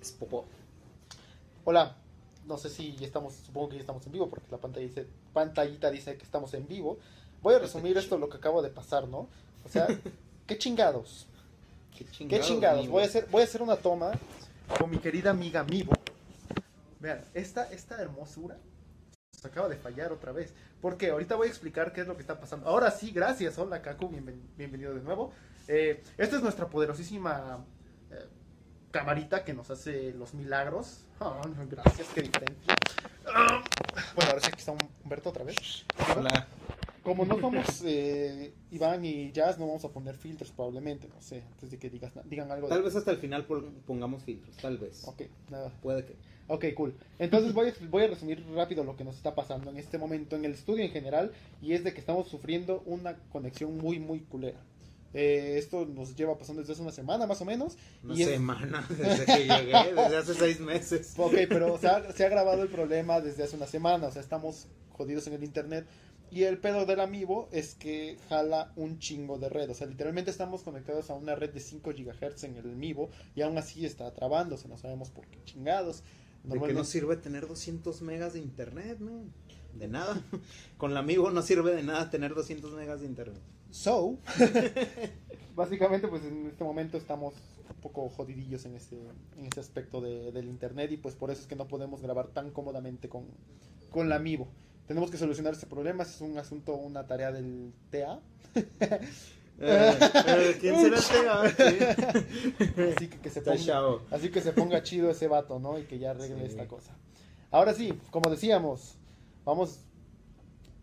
Es popó. hola, no sé si ya estamos, supongo que ya estamos en vivo porque la pantalla dice, pantallita dice que estamos en vivo. Voy a resumir esto lo que acabo de pasar, ¿no? O sea, qué chingados, Qué qué chingados. Voy a hacer, voy a hacer una toma con mi querida amiga Mivo. Vean, esta, esta hermosura se acaba de fallar otra vez. Porque ahorita voy a explicar qué es lo que está pasando. Ahora sí, gracias. Hola, Kaku, bienven- bienvenido de nuevo. Eh, esta es nuestra poderosísima camarita que nos hace los milagros. Ah, gracias, qué diferencia. Ah, bueno, ahora sí que está Humberto otra vez. Hola. Como no somos eh, Iván y Jazz, no vamos a poner filtros probablemente, no sé, antes de que digas, digan algo. de- Tal vez hasta el final pon- pongamos filtros, tal vez. Ok, nada. Puede que. Ok, cool. Entonces voy a, voy a resumir rápido lo que nos está pasando en este momento en el estudio en general y es de que estamos sufriendo una conexión muy, muy culera. Eh, esto nos lleva pasando desde hace una semana más o menos. Una y es- semana desde que llegué, desde hace seis meses. Ok, pero se ha, se ha grabado el problema desde hace una semana, o sea, estamos jodidos en el internet. Y el pedo del amigo es que jala un chingo de red, o sea, literalmente estamos conectados a una red de 5 GHz en el Mivo y aún así está trabándose, no sabemos por qué chingados. ¿De qué Normalmente- nos sirve tener 200 megas de internet, no? De nada. Con la amigo no sirve de nada tener 200 megas de internet. So, básicamente pues en este momento estamos un poco jodidillos en ese, en ese aspecto de- del internet y pues por eso es que no podemos grabar tan cómodamente con, con la Amiibo. Tenemos que solucionar este problema, es un asunto, una tarea del TA. Eh, eh, ¿Quién será este? Así que, que se ponga, así que se ponga chido ese vato, ¿no? Y que ya arregle Sí. esta cosa. Ahora sí, como decíamos, vamos...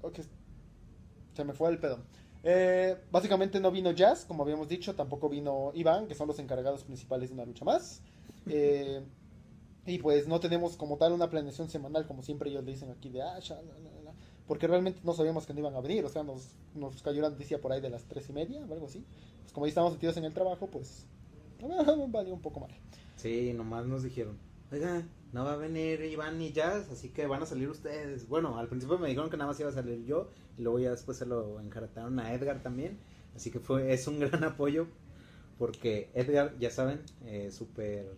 ok, Se me fue el pedo. Eh, básicamente no vino Jazz, como habíamos dicho, tampoco vino Iván, que son los encargados principales de una lucha más. Eh, y pues no tenemos como tal una planeación semanal, como siempre ellos le dicen aquí de ah, sha, la, la, la", porque realmente no sabíamos que no iban a venir, o sea, nos, nos cayó la noticia por ahí de las tres y media o algo así. Pues como ahí estábamos metidos en el trabajo, pues valió un poco mal. Sí, nomás nos dijeron, oiga, no va a venir Iván ni Jazz, así que van a salir ustedes. Bueno, al principio me dijeron que nada más iba a salir yo, y luego ya después se lo encarataron a Edgar también. Así que fue, es un gran apoyo, porque Edgar, ya saben, eh, súper...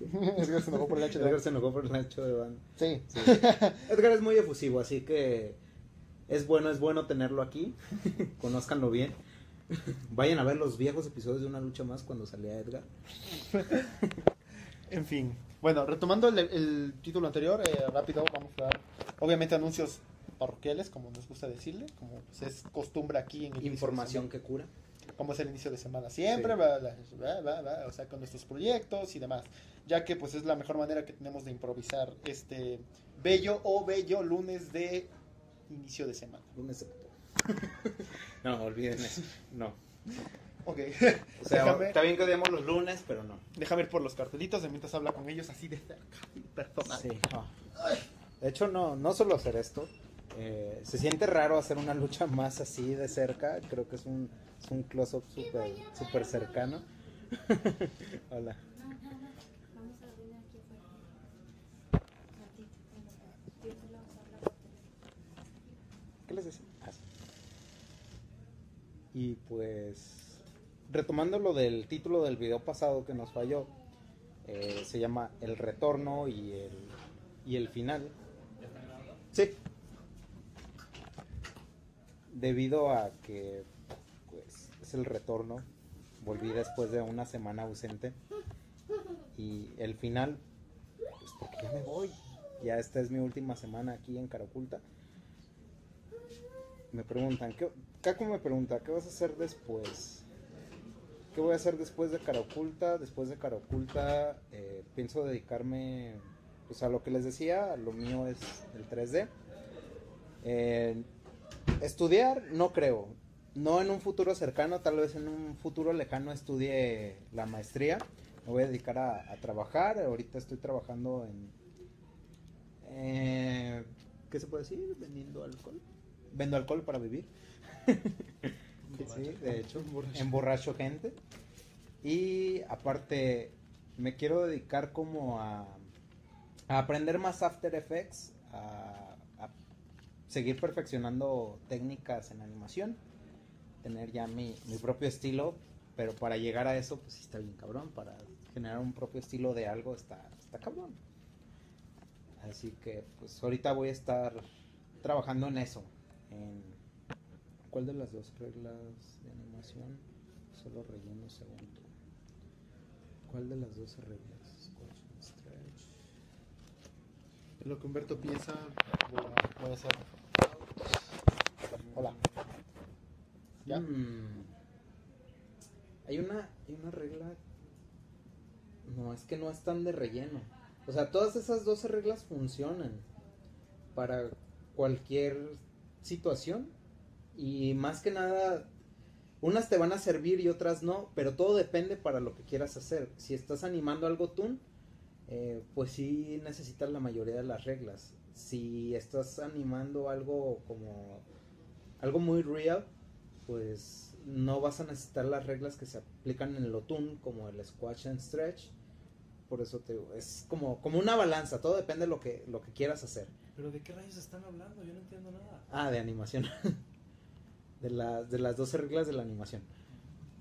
Edgar se enojó por el hecho de- Edgar se enojó por el ancho de banda. Sí. Sí. Edgar es muy efusivo, así que es bueno, es bueno tenerlo aquí. Conózcanlo bien. Vayan a ver los viejos episodios de una lucha más cuando salía Edgar. En fin. Bueno, retomando el, el título anterior, eh, rápido vamos a dar, obviamente, anuncios parroquiales, como nos gusta decirle, como pues, es costumbre aquí en el Información que cura. como es el inicio de semana siempre, Sí. bla, bla, bla, bla, bla, o sea, con nuestros proyectos y demás, ya que pues es la mejor manera que tenemos de improvisar este bello o bello lunes de inicio de semana. Lunes de. No, olviden eso. No. Ok, O sea, déjame, está bien que odiamos los lunes, pero no. déjame ir por los cartelitos de mientras habla con ellos así de cerca, personal. Sí. De hecho, no, no solo hacer esto. eh, se siente raro hacer una lucha más así de cerca. Creo que es un, es un close-up súper super cercano. Hola. No, no, no. Vamos a venir aquí afuera. Ratito. Yo te lo vamos a hablar por teléfono. ¿Qué les decía? Ah, sí. Y pues, retomando lo del título del video pasado que nos falló, eh, se llama El Retorno y el, y el Final. Sí. Debido a que pues, es el retorno, volví después de una semana ausente. Y el final, pues porque ya me voy. Ya esta es mi última semana aquí en Caraculta me preguntan, ¿qué, Caco me pregunta, ¿qué vas a hacer después? ¿Qué voy a hacer después de Cara Oculta? Después de Cara Oculta eh, pienso dedicarme pues, a lo que les decía, lo mío es el 3D. Eh, estudiar, no creo. No en un futuro cercano, tal vez en un futuro lejano estudie la maestría. Me voy a dedicar a, trabajar. Ahorita estoy trabajando en... eh, ¿Qué se puede decir? Vendiendo alcohol. Vendo alcohol para vivir. sí, de hecho, emborracho gente. Y aparte, me quiero dedicar como a, a aprender más After Effects, a, a seguir perfeccionando técnicas en animación, tener ya mi, mi propio estilo, Pero para llegar a eso, pues sí está bien cabrón. Para generar un propio estilo de algo está, está cabrón. Así que, pues ahorita voy a estar trabajando en eso. En ¿Cuál de las dos reglas de animación? Solo relleno segundo. ¿Cuál de las dos reglas? En lo que Humberto piensa, voy a, voy a hacer. Hola. ¿Ya? Mm. Hay una, hay una regla. No, es que no están de relleno. O sea, todas esas 12 reglas funcionan para cualquier situación. Y más que nada, unas te van a servir y otras no, pero todo depende para lo que quieras hacer. Si estás animando algo tú, eh, pues sí necesitas la mayoría de las reglas. Si estás animando algo como algo muy real, pues no vas a necesitar las reglas que se aplican en el Otun, como el squash and stretch. Por eso te digo, es como, como una balanza, todo depende de lo que, lo que quieras hacer. ¿Pero de qué rayos están hablando? Yo no entiendo nada. Ah, de animación. de, las de las 12 reglas de la animación.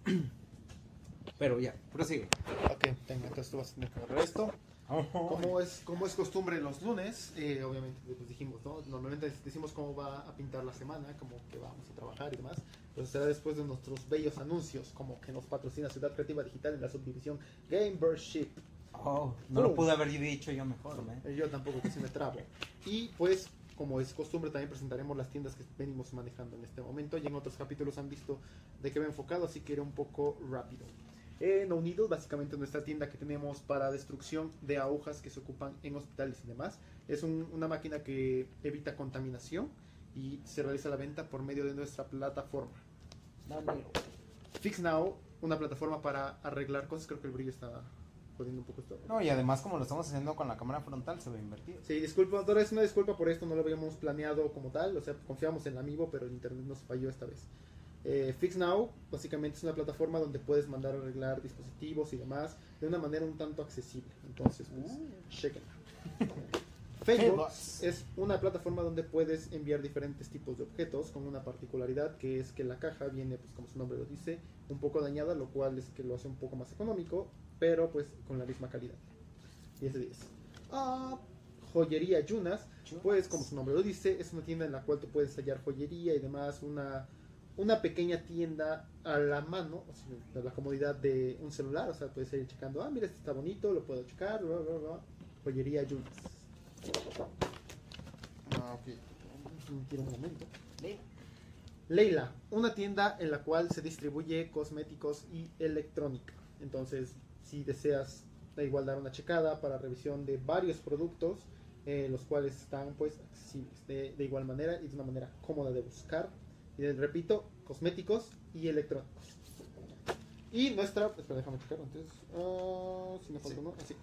Pero ya, prosigue. Ok, tenga, entonces tú vas a tener que agarrar esto. Como es, como es costumbre los lunes, eh, obviamente pues dijimos, ¿no? Normalmente decimos cómo va a pintar la semana, como que vamos a trabajar y demás. Pero será después de nuestros bellos anuncios, como que nos patrocina Ciudad Creativa Digital en la subdivisión Gamership. Oh, no lo pude haber dicho yo mejor, ¿eh? Yo tampoco, que si me trabo. Y pues, como es costumbre, también presentaremos las tiendas que venimos manejando en este momento. Y en otros capítulos han visto de qué va enfocado, así que era un poco rápido. No Needle, básicamente nuestra tienda que tenemos para destrucción de agujas que se ocupan en hospitales y demás. Es un- una máquina que evita contaminación y se realiza la venta por medio de nuestra plataforma. Fix Now, una plataforma para arreglar cosas. Creo que el brillo está jodiendo un poco esto. No, y además como lo estamos haciendo con la cámara frontal, se ve invertido. Sí, disculpa, otra vez una disculpa por esto, no lo habíamos planeado como tal, o sea, confiamos en el amigo, pero el internet nos falló esta vez. Eh, Fix Now, básicamente es una plataforma donde puedes mandar a arreglar dispositivos y demás de una manera un tanto accesible. Entonces, pues, chequen. Favebox es una plataforma donde puedes enviar diferentes tipos de objetos con una particularidad que es que la caja viene, pues como su nombre lo dice, un poco dañada, lo cual es que lo hace un poco más económico, pero pues con la misma calidad. 10 de 10. Ah, joyería Yunas, pues como su nombre lo dice, es una tienda en la cual tú puedes hallar joyería y demás, una, una pequeña tienda a la mano, o sea, la comodidad de un celular, o sea, puedes ir checando, ah, mira, este está bonito, lo puedo checar, bla, bla, bla. joyería Yunas. Ah, ok. Tira un momento. Leila, una tienda en la cual se distribuye cosméticos y electrónica. Entonces, si deseas da igual dar una checada para revisión de varios productos, eh, los cuales están pues accesibles de, de igual manera y de una manera cómoda de buscar. Y de- repito, cosméticos y electrónicos. Y nuestra, espera, déjame checar antes. Ah, si me falta uno, así.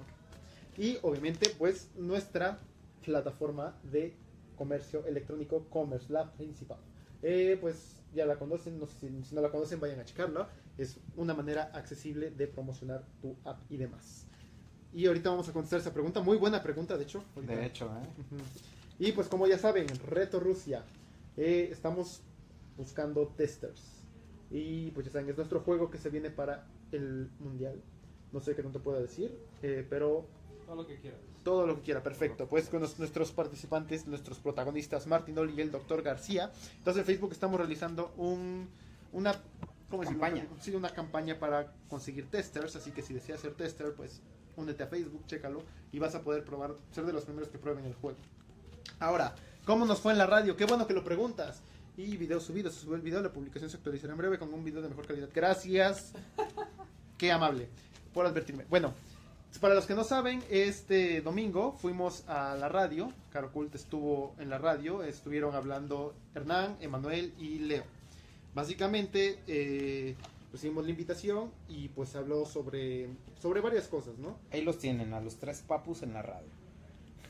Y obviamente, pues nuestra plataforma de comercio electrónico Commerce Lab principal. Eh, pues ya la conocen, no sé si, si no la conocen, vayan a checarla. Es una manera accesible de promocionar tu app y demás. Y ahorita vamos a contestar esa pregunta, muy buena pregunta, de hecho. ahorita. De hecho, ¿eh? Y pues como ya saben, Reto Rusia, eh, estamos buscando testers. Y pues ya saben, es nuestro juego que se viene para el mundial. No sé qué no te puedo decir, eh, pero Todo lo que quieras. todo lo que quiera, perfecto. Pues con los- nuestros participantes, nuestros protagonistas, Martín Oli y el doctor García. Entonces en Facebook estamos realizando un, una ¿cómo? Campaña. Sí, una campaña para conseguir testers. Así que si deseas ser tester, pues únete a Facebook, chécalo y vas a poder probar, ser de los primeros que prueben el juego. Ahora, ¿cómo nos fue en la radio? Qué bueno que lo preguntas. Y video subido, se subió el video, la publicación se actualizará en breve con un video de mejor calidad. Gracias. Qué amable por advertirme. Bueno, para los que no saben, este domingo fuimos a la radio. Caro Cult estuvo en la radio. Estuvieron hablando Hernán, Emanuel y Leo. Básicamente eh, recibimos la invitación y pues habló sobre, sobre varias cosas, ¿no? Ahí los tienen, a los tres papus en la radio.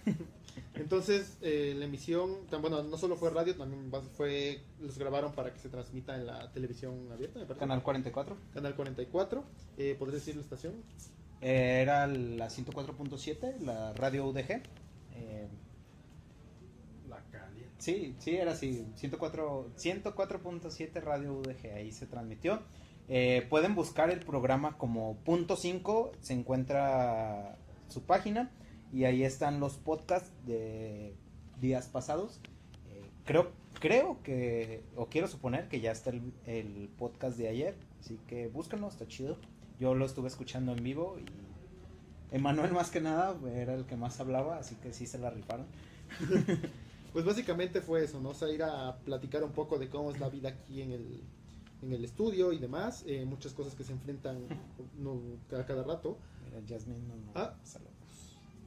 Entonces, eh, la emisión, tan, bueno, no solo fue radio, también fue, los grabaron para que se transmita en la televisión abierta, me parece. Canal 44. Canal 44. Eh, ¿Podrías decir la estación? Eh, era la 104.7, la radio UDG. Sí, sí, era así. 104 104.7 radio UDG. Ahí se transmitió. Eh, pueden buscar el programa como punto 5, se encuentra su página y ahí están los podcasts de días pasados. Eh, creo, creo que, o quiero suponer que ya está el, el podcast de ayer, así que búsquenlo, está chido. Yo lo estuve escuchando en vivo y Emanuel más que nada era el que más hablaba, así que sí se la rifaron. Pues básicamente fue eso, ¿no? O sea, ir a platicar un poco de cómo es la vida aquí en el, en el estudio y demás. eh, muchas cosas que se enfrentan no, a cada rato. Mira, Jasmine no, no, Ah. saludos.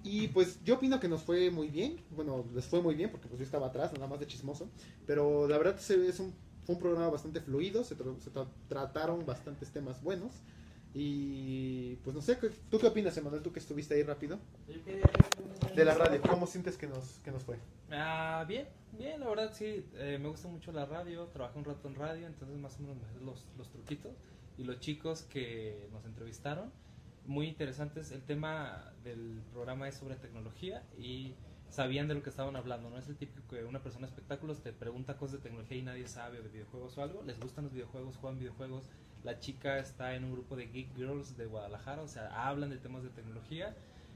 Y pues yo opino que nos fue muy bien. Bueno, les fue muy bien porque pues yo estaba atrás, nada más de chismoso. Pero la verdad es un, fue un programa bastante fluido, se, tra- se tra- trataron bastantes temas buenos. Y pues no sé, ¿qué- ¿tú qué opinas, Emanuel? Tú que estuviste ahí rápido. De la radio, ¿cómo sientes que nos, que nos fue? Ah, bien, bien, la verdad sí, eh, me gusta mucho la radio, trabajé un rato en radio, entonces más o menos los, los truquitos. Y los chicos que nos entrevistaron, muy interesantes. El tema del programa es sobre tecnología y sabían de lo que estaban hablando. No es el típico que una persona de espectáculos te pregunta cosas de tecnología y nadie sabe de videojuegos o algo. Les gustan los videojuegos, juegan videojuegos. La chica está en un grupo de Geek Girls de Guadalajara, o sea, hablan de temas de tecnología.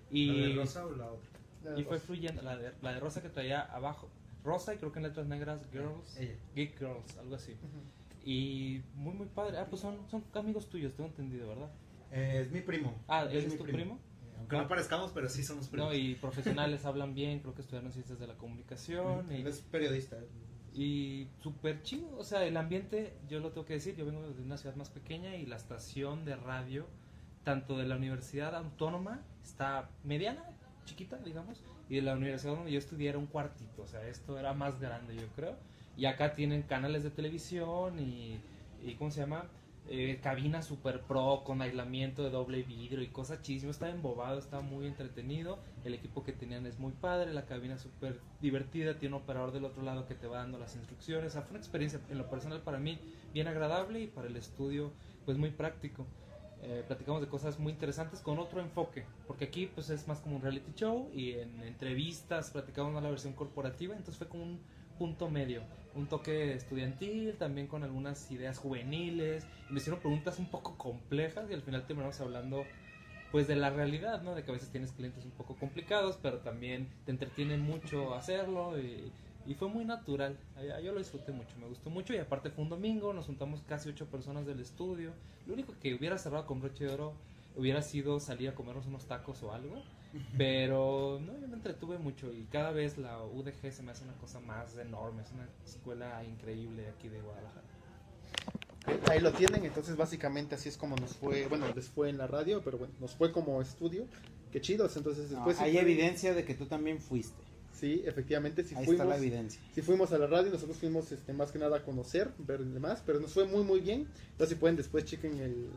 Y ¿La de rosa o la otra? y fue fluyendo, la de, la de Rosa que traía abajo, Rosa y creo que en letras negras, Girls, Ella. Geek Girls, algo así. Y muy, muy padre. Ah, pues son, son amigos tuyos, tengo entendido, ¿verdad? Eh, es mi primo. Ah, ¿él es mi tu primo? Aunque no parezcamos, pero sí somos primos. No, y profesionales hablan bien, creo que estudiaron ciencias de la comunicación. Él Y, es periodista. Y súper chido, o sea, el ambiente, yo lo tengo que decir, yo vengo de una ciudad más pequeña y la estación de radio, tanto de la Universidad Autónoma, está mediana, chiquita, digamos, y de la universidad donde yo estudié era un cuartito, o sea, esto era más grande, yo creo. Y acá tienen canales de televisión y, y ¿cómo se llama? Eh, cabina super pro con aislamiento de doble vidrio y cosas chísimas. Está embobado, está muy entretenido. El equipo que tenían es muy padre, la cabina súper divertida. Tiene un operador del otro lado que te va dando las instrucciones. O sea, fue una experiencia en lo personal para mí bien agradable y para el estudio pues muy práctico. Eh, platicamos de cosas muy interesantes con otro enfoque, porque aquí pues es más como un reality show y en entrevistas platicamos más la versión corporativa, entonces fue como un punto medio, un toque estudiantil, también con algunas ideas juveniles, me hicieron preguntas un poco complejas y al final terminamos hablando pues de la realidad, ¿no? De que a veces tienes clientes un poco complicados, pero también te entretiene mucho hacerlo y, y fue muy natural. Yo yo lo disfruté mucho, me gustó mucho y aparte fue un domingo, nos juntamos casi ocho personas del estudio. Lo único que hubiera cerrado con broche de oro hubiera sido salir a comernos unos tacos o algo, pero no, yo me entretuve mucho y cada vez la UDG se me hace una cosa más enorme, es una escuela increíble aquí de Guadalajara. Ahí lo tienen, entonces básicamente así es como nos fue, bueno, les fue en la radio, pero bueno, nos fue como estudio. Qué chidos, entonces No, después... sí hay fue- evidencia de que tú también fuiste. Sí, efectivamente, sí Ahí fuimos. está la evidencia. Si fuimos a la radio, nosotros fuimos este, más que nada a conocer, ver demás, pero nos fue muy muy bien. Entonces si pueden después chequen el,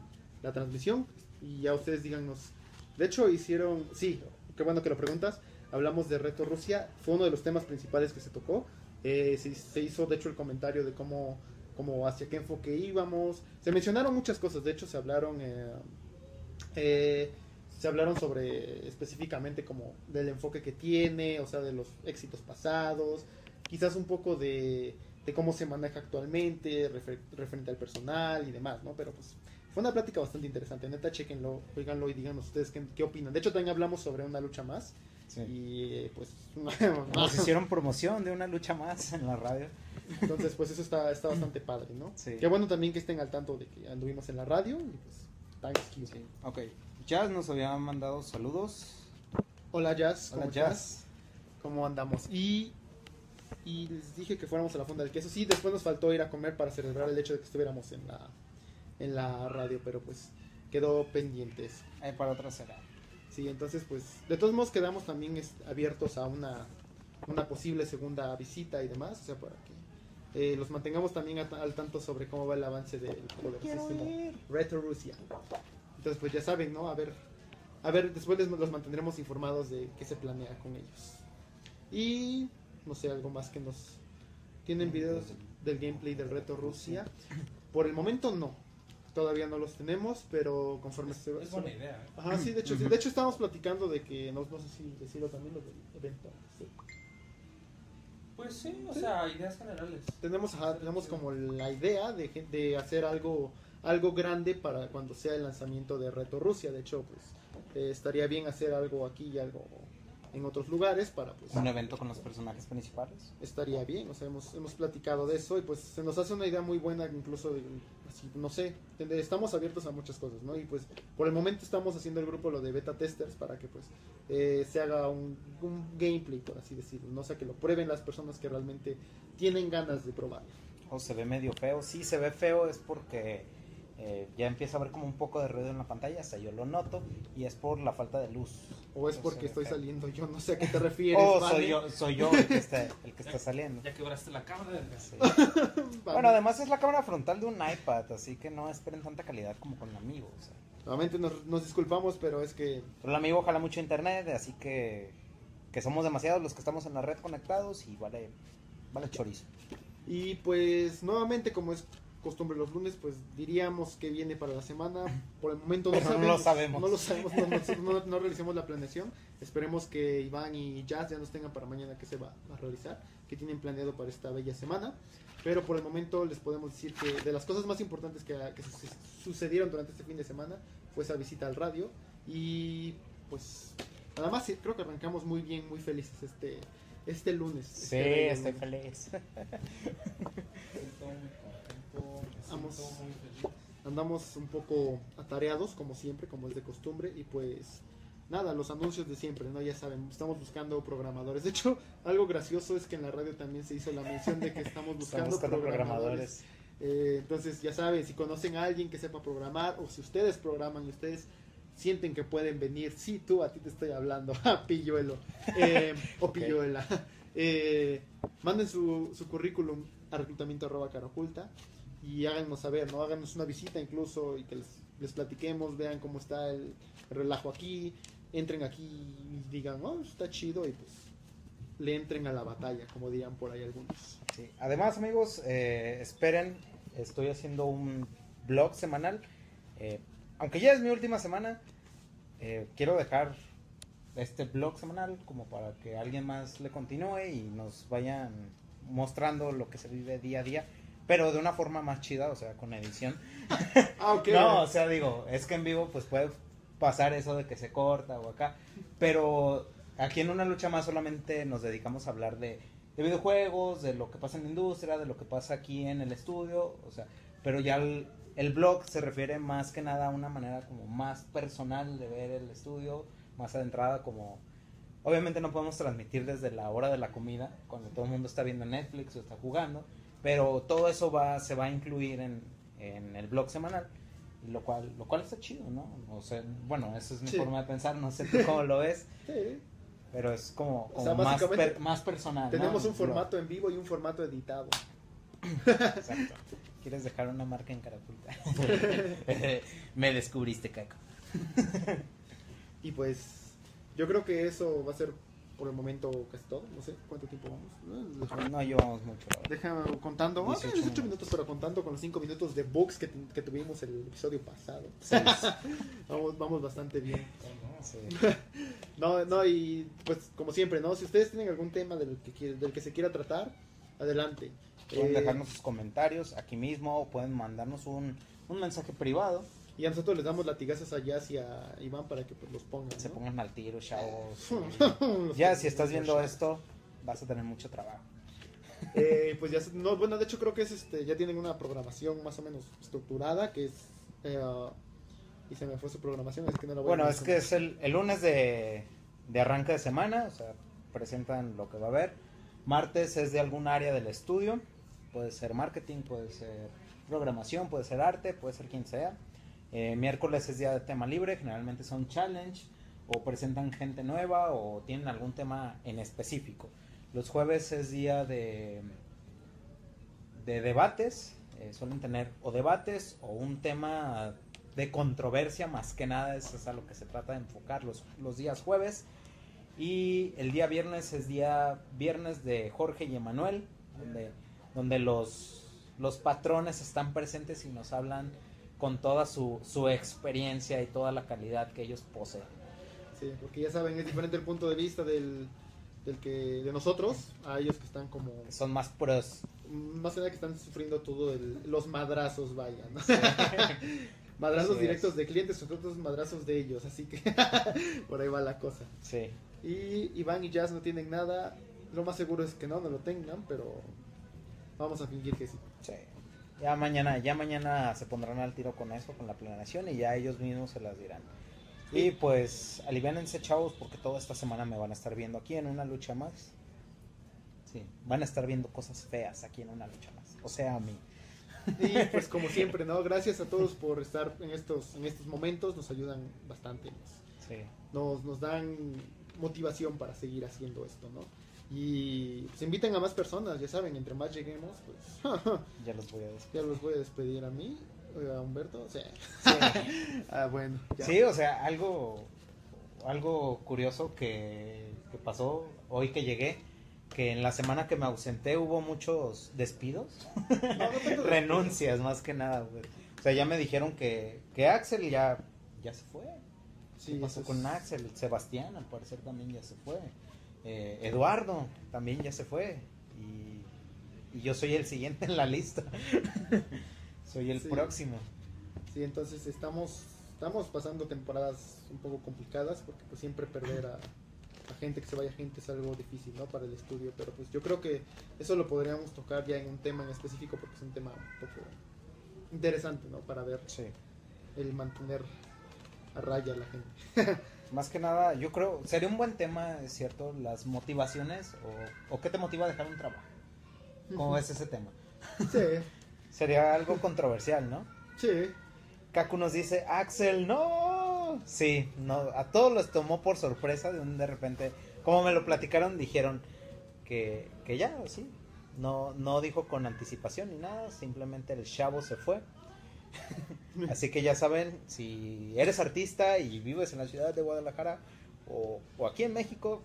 la transmisión y ya ustedes díganos. De hecho hicieron, sí, qué bueno que lo preguntas, hablamos de Reto Rusia, fue uno de los temas principales que se tocó. Eh, se, hizo de hecho el comentario de cómo, cómo hacia qué enfoque íbamos. Se mencionaron muchas cosas, de hecho se hablaron... eh, eh, se hablaron sobre específicamente como del enfoque que tiene, o sea, de los éxitos pasados, quizás un poco de, de cómo se maneja actualmente, refer- referente al personal y demás, ¿no? Pero pues fue una plática bastante interesante, neta, chequenlo, oiganlo y díganos ustedes qué, qué opinan. De hecho, también hablamos sobre una lucha más Sí. y eh, pues... Nos hicieron promoción de una lucha más en la radio. Entonces, pues eso está, está bastante padre, ¿no? Sí. Qué bueno también que estén al tanto de que anduvimos en la radio y pues... Thanks you. Sí. Ok. Jazz nos había mandado saludos. Hola Jazz, Hola ¿cómo Jazz. estás? ¿Cómo andamos? Y, y les dije que fuéramos a la Fonda del Queso. Sí, después nos faltó ir a comer para celebrar el hecho de que estuviéramos en la, en la radio, pero pues quedó pendiente eso. Eh, para otra será. Sí, entonces pues de todos modos quedamos también abiertos a una, una posible segunda visita y demás, o sea, para que eh, los mantengamos también al tanto sobre cómo va el avance del poderosísimo Retro Rusia. Entonces pues ya saben, ¿no? A ver, a ver, después les, los mantendremos informados de qué se planea con ellos. Y no sé, algo más que nos... ¿Tienen videos del gameplay del Reto Rusia? Por el momento no. Todavía no los tenemos, pero conforme se Es buena idea, ¿eh? Ajá, sí, de hecho, sí. de hecho estábamos platicando de que, no, no sé si decirlo también, lo del evento. sí. Pues sí, o sea, ideas generales. Tenemos, ajá, tenemos como la idea de, de hacer algo algo grande para cuando sea el lanzamiento de Reto Rusia. De hecho, pues eh, estaría bien hacer algo aquí y algo en otros lugares para pues Un evento con los personajes principales. estaría bien, o sea, hemos, hemos platicado de eso y pues se nos hace una idea muy buena, incluso, de, así, no sé, estamos abiertos a muchas cosas, ¿no? Y pues por el momento estamos haciendo el grupo lo de beta testers para que pues eh, se haga un, un gameplay, por así decirlo, no o sea, que lo prueben las personas que realmente tienen ganas de probarlo. O se ve medio feo. Sí, se ve feo es porque eh, ya empieza a haber como un poco de ruido en la pantalla, hasta yo lo noto, y es por la falta de luz. O es porque estoy saliendo, yo no sé a qué te refieres. O Vane. soy yo, soy yo el que está, el que está saliendo. Ya quebraste la cámara. Sí. Bueno, además es la cámara frontal de un iPad, así que no esperen tanta calidad como con el amigo. o sea. Nuevamente nos, nos disculpamos, pero es que Pero el amigo jala mucho internet, así que, que somos demasiados los que estamos en la red conectados y vale, vale chorizo. Y pues nuevamente, como es costumbre los lunes, pues diríamos que viene para la semana. Por el momento no Pero no sabemos. lo sabemos. No lo sabemos, no, no- no- no realicemos la planeación. Esperemos que Iván y Jazz ya nos tengan para mañana que se va a realizar, que tienen planeado para esta bella semana. Pero por el momento les podemos decir que de las cosas más importantes que, que su- sucedieron durante este fin de semana fue esa visita al radio. Y pues nada más, sí, creo que arrancamos muy bien, muy felices este, este lunes. Sí, este estoy lunes. feliz. Vamos. andamos un poco atareados como siempre, como es de costumbre y pues nada, los anuncios de siempre, ¿no? Ya saben, estamos buscando programadores. De hecho, algo gracioso es que en la radio también se hizo la mención de que estamos buscando, Estamos buscando programadores. programadores. Eh, entonces, ya saben, si conocen a alguien que sepa programar o si ustedes programan y ustedes sienten que pueden venir, sí, tú, a ti te estoy hablando, a pilluelo, eh, o pilluela. Eh, manden su, su currículum a reclutamiento arroba cara oculta y háganos saber, ¿no? Háganos una visita incluso y que les, les platiquemos, vean cómo está el, el relajo aquí, entren aquí y digan, oh, está chido y pues le entren a la batalla, como dirían por ahí algunos. Además, amigos, eh, esperen, estoy haciendo un blog semanal. eh, aunque ya es mi última semana, eh, quiero dejar este blog semanal como para que alguien más le continúe y nos vayan mostrando lo que se vive día a día, pero de una forma más chida, o sea, con edición. Ah. No, o sea, digo, es que en vivo pues puede pasar eso de que se corta o acá, pero aquí en una lucha más solamente nos dedicamos a hablar de, de videojuegos, de lo que pasa en la industria, de lo que pasa aquí en el estudio, o sea, pero ya el, el blog se refiere más que nada a una manera como más personal de ver el estudio, más adentrada como... Obviamente no podemos transmitir desde la hora de la comida, cuando todo el mundo está viendo Netflix o está jugando, pero todo eso va, se va a incluir en, en el blog semanal, lo cual, lo cual está chido, ¿no? O sea, bueno, esa es mi Sí. forma de pensar, no sé tú cómo lo ves, Sí. pero es como, O sea, como más, per- más personal. ¿no? Tenemos un formato en vivo y un formato editado. Exacto. ¿Quieres dejar una marca en Caraculta? Me descubriste, Caco. Y pues yo creo que eso va a ser por el momento casi todo. No sé cuánto tiempo vamos. Eh, No llevamos mucho. Déjame contando. ah, 18 18, minutos, pero contando con los 5 minutos de bugs que, que tuvimos el episodio pasado. Vamos, vamos bastante bien. Sí. No, no, y pues como siempre, ¿no? Si ustedes tienen algún tema del que, del que se quiera tratar, adelante. Pueden Eh, dejarnos sus comentarios aquí mismo o pueden mandarnos un, un mensaje privado. Y a nosotros les damos latigazos a Jazz y a Iván para que pues, los pongan. Se pongan al tiro, chavos. Ya, si estás viendo esto, vas a tener mucho trabajo. Eh, pues ya, no, bueno, de hecho creo que es este, ya tienen una programación más o menos estructurada, que es, eh, y se me fue su programación, es que no la voy a Bueno, es que es el, el lunes de, de arranque de semana, o sea, presentan lo que va a haber. Martes es de algún área del estudio, puede ser marketing, puede ser programación, puede ser arte, puede ser quien sea. Eh, miércoles es día de tema libre, generalmente son challenge o presentan gente nueva o tienen algún tema en específico. Los jueves es día de, de debates, eh, suelen tener o debates o un tema de controversia, más que nada, eso es a lo que se trata de enfocar los, los días jueves. Y el día viernes es día viernes de Jorge y Emanuel, donde, donde los, los patrones están presentes y nos hablan con toda su, su experiencia y toda la calidad que ellos poseen. Sí, porque ya saben, es diferente el punto de vista del, del que de nosotros a ellos que están como... Son más pros. más que nada que están sufriendo todo el- los madrazos, vaya, ¿no? madrazos Así directos es. de clientes, otros madrazos de ellos, así que por ahí va la cosa. Sí. Y Iván y Jazz no tienen nada, lo más seguro es que no, no lo tengan, pero vamos a fingir que sí. Sí. Ya mañana, ya mañana se pondrán al tiro con eso, con la planeación y ya ellos mismos se las dirán. Y pues aliviánense chavos porque toda esta semana me van a estar viendo aquí en una lucha más. Sí, van a estar viendo cosas feas aquí en una lucha más. O sea, a mí. Y pues como siempre, ¿no? Gracias a todos por estar en estos, en estos momentos, nos ayudan bastante, nos, Sí. nos, nos dan motivación para seguir haciendo esto, ¿no? Y pues inviten a más personas, ya saben, entre más lleguemos, pues Ya los voy a decir. ya los voy a despedir a mí, a Humberto, sea, Sí. ah, bueno, ya. Sí, o sea, algo, algo curioso que, que pasó hoy que llegué, que en la semana que me ausenté hubo muchos despidos, No, no renuncias más que nada. güey. O sea, ya me dijeron que, que Axel ya, ya se fue. Sí, ¿Qué pasó con Axel? Sebastián, al parecer, también ya se fue. Eh, Eduardo también ya se fue. Y, y yo soy el siguiente en la lista. soy el Sí. próximo. Sí, entonces estamos, estamos pasando temporadas un poco complicadas porque pues siempre perder a, a gente que se vaya gente es algo difícil, ¿no? Para el estudio, pero pues yo creo que eso lo podríamos tocar ya en un tema en específico porque es un tema un poco interesante, ¿no? Para ver Sí. el mantener a raya a la gente. Más que nada, yo creo, sería un buen tema, es cierto, las motivaciones o, o qué te motiva a dejar un trabajo. ¿Cómo ves ese tema? Sí, Sería algo controversial, ¿no? sí, Kaku nos dice, Axel, no. Sí, no, a todos los tomó por sorpresa de un de repente, como me lo platicaron, dijeron que, que ya, sí. No, no dijo con anticipación ni nada, simplemente el chavo se fue. Así que ya saben, si eres artista y vives en la ciudad de Guadalajara o, o aquí en México,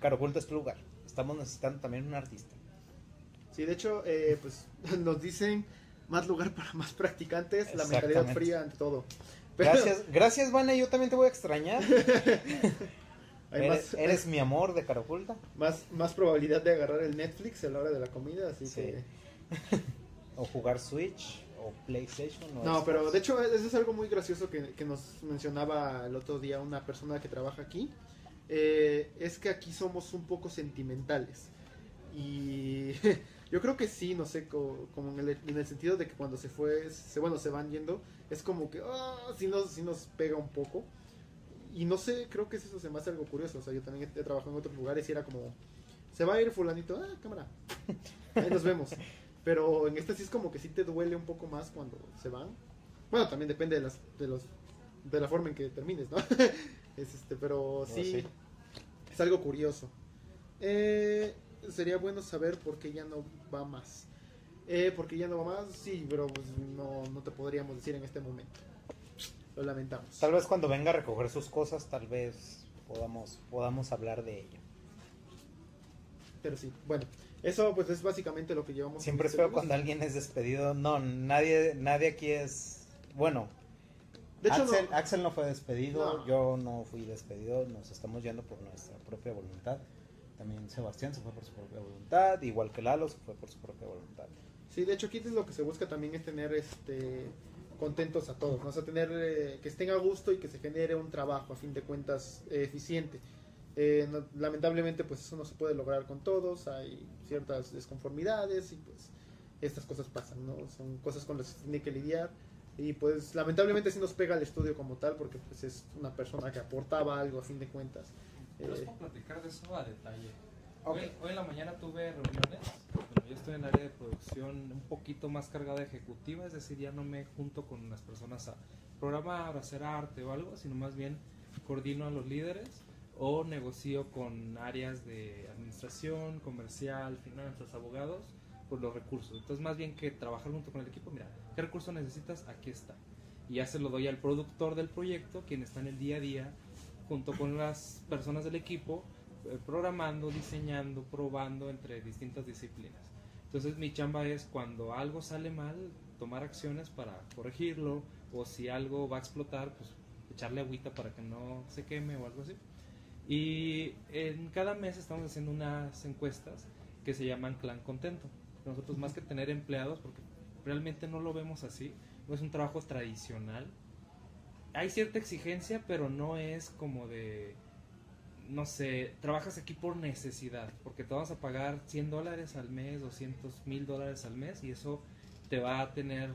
Caroculto es tu lugar. Estamos necesitando también un artista. sí, de hecho, eh, pues nos dicen más lugar para más practicantes, la mentalidad fría ante todo. Pero Gracias, gracias, Vane, yo también te voy a extrañar. hay Eres, más, eres mi amor de Caroculta. más, más probabilidad de agarrar el Netflix a la hora de la comida, así Sí. que... O jugar Switch o PlayStation. O No, Xbox. pero de hecho eso es algo muy gracioso que, que nos mencionaba el otro día una persona que trabaja aquí. Eh, es que aquí somos un poco sentimentales. Y yo creo que sí, no sé, co- como en el, en el sentido de que cuando se fue, se, bueno, se van yendo, es como que, ah, sí, nos, sí nos pega un poco. Y no sé, creo que eso se me hace algo curioso. O sea, yo también he, he trabajado en otros lugares y era como, se va a ir fulanito, ah, cámara, ahí nos vemos. Pero en este sí es como que sí te duele un poco más cuando se van. Bueno, también depende de las de los de la forma en que termines, ¿no? es este, pero No, sí, sí. es algo curioso. Eh, sería bueno saber por qué ya no va más. Eh, ¿Por qué ya no va más? Sí, pero pues no, no te podríamos decir en este momento. Lo lamentamos. Tal vez cuando venga a recoger sus cosas, tal vez podamos, podamos hablar de ello. Pero sí, bueno, eso pues es básicamente lo que llevamos. Siempre es este feo cuando alguien es despedido. No, nadie, nadie aquí es. Bueno, De hecho, Axel, no, Axel no fue despedido, No. yo no fui despedido, nos estamos yendo por nuestra propia voluntad. También Sebastián se fue por su propia voluntad, igual que Lalo se fue por su propia voluntad. Sí, de hecho aquí lo que se busca también es tener este contentos a todos, ¿no? O sea, tener eh, que estén a gusto y que se genere un trabajo a fin de cuentas eh, eficiente. Eh, no- lamentablemente pues eso no se puede lograr con todos, hay ciertas desconformidades y pues estas cosas pasan, ¿no? Son cosas con las que se tiene que lidiar y pues lamentablemente sí nos pega el estudio como tal porque pues es una persona que aportaba algo a fin de cuentas. Pero es Eh, por platicar de eso a detalle. Hoy, hoy en la mañana tuve reuniones. Bueno, yo estoy en el área de producción un poquito más cargada ejecutiva, es decir, ya no me junto con las personas a programar, a hacer arte o algo, sino más bien coordino a los líderes o negocio con áreas de administración, comercial, finanzas, abogados por los recursos. Entonces, más bien que trabajar junto con el equipo, mira, ¿qué recurso necesitas? Aquí está. Y ya se lo doy al productor del proyecto, quien está en el día a día junto con las personas del equipo, eh, programando, diseñando, probando entre distintas disciplinas. Entonces mi chamba es cuando algo sale mal, tomar acciones para corregirlo, o si algo va a explotar, pues echarle agüita para que no se queme o algo así. Y en cada mes estamos haciendo unas encuestas que se llaman Clan Contento. nosotros más que tener empleados, porque realmente no lo vemos así, no es un trabajo tradicional. Hay cierta exigencia, pero no es como de, no sé, trabajas aquí por necesidad, porque te vas a pagar 100 dólares al mes, 200 mil dólares al mes, y eso te va a tener